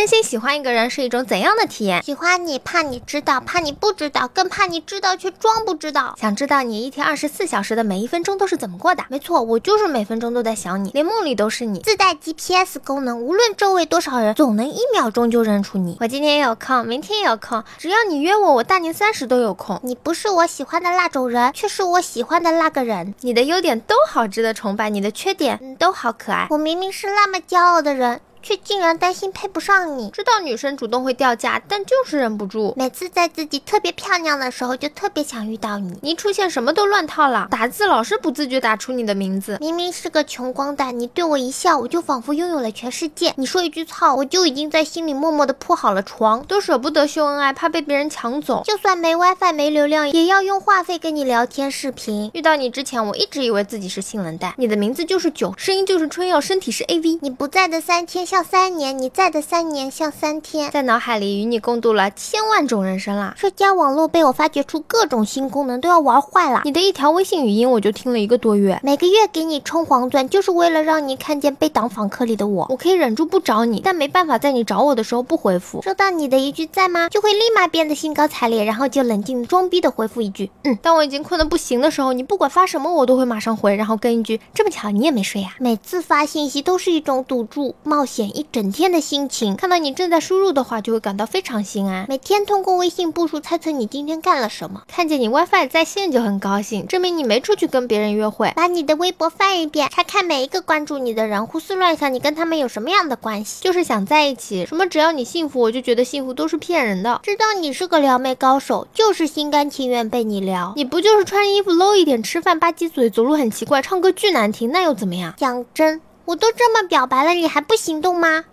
真心喜欢一个人是一种怎样的体验？喜欢你，怕你知道，怕你不知道，更怕你知道却装不知道。想知道你一天二十四小时的每一分钟都是怎么过的？没错，我就是每分钟都在想你，连梦里都是你。自带 GPS 功能，无论周围多少人，总能一秒钟就认出你。我今天也有空，明天也有空，只要你约我，我大年三十都有空。你不是我喜欢的那种人，却是我喜欢的那个人。你的优点都好值得崇拜，你的缺点嗯都好可爱。我明明是那么骄傲的人。却竟然担心配不上你，知道女生主动会掉价，但就是忍不住。每次在自己特别漂亮的时候，就特别想遇到你。你一出现什么都乱套了，打字老是不自觉打出你的名字。明明是个穷光蛋，你对我一笑，我就仿佛拥有了全世界。你说一句操，我就已经在心里默默的铺好了床，都舍不得秀恩爱，怕被别人抢走。就算没 WiFi 没流量，也要用话费跟你聊天视频。遇到你之前，我一直以为自己是性冷淡。你的名字就是酒，声音就是春药，身体是 AV。你不在的三天像三年，你。在的三年像三天，在脑海里与你共度了千万种人生啦。社交网络被我发掘出各种新功能，都要玩坏了。你的一条微信语音我就听了一个多月，每个月给你充黄钻，就是为了让你看见被挡访客里的我。我可以忍住不找你，但没办法在你找我的时候不回复。收到你的一句在吗，就会立马变得兴高采烈，然后就冷静装逼的回复一句嗯。当我已经困得不行的时候，你不管发什么我都会马上回，然后跟一句这么巧你也没睡呀。每次发信息都是一种赌注、冒点一整天的心情，看到。你正在输入的话，就会感到非常心安。每天通过微信步数猜测你今天干了什么，看见你 WiFi 在线就很高兴，证明你没出去跟别人约会。把你的微博翻一遍，查看每一个关注你的人，胡思乱想你跟他们有什么样的关系，就是想在一起。什么只要你幸福，我就觉得幸福都是骗人的。知道你是个撩妹高手，就是心甘情愿被你撩。你不就是穿衣服 low 一点，吃饭吧唧嘴，走路很奇怪，唱歌巨难听，那又怎么样？讲真，我都这么表白了，你还不行动吗？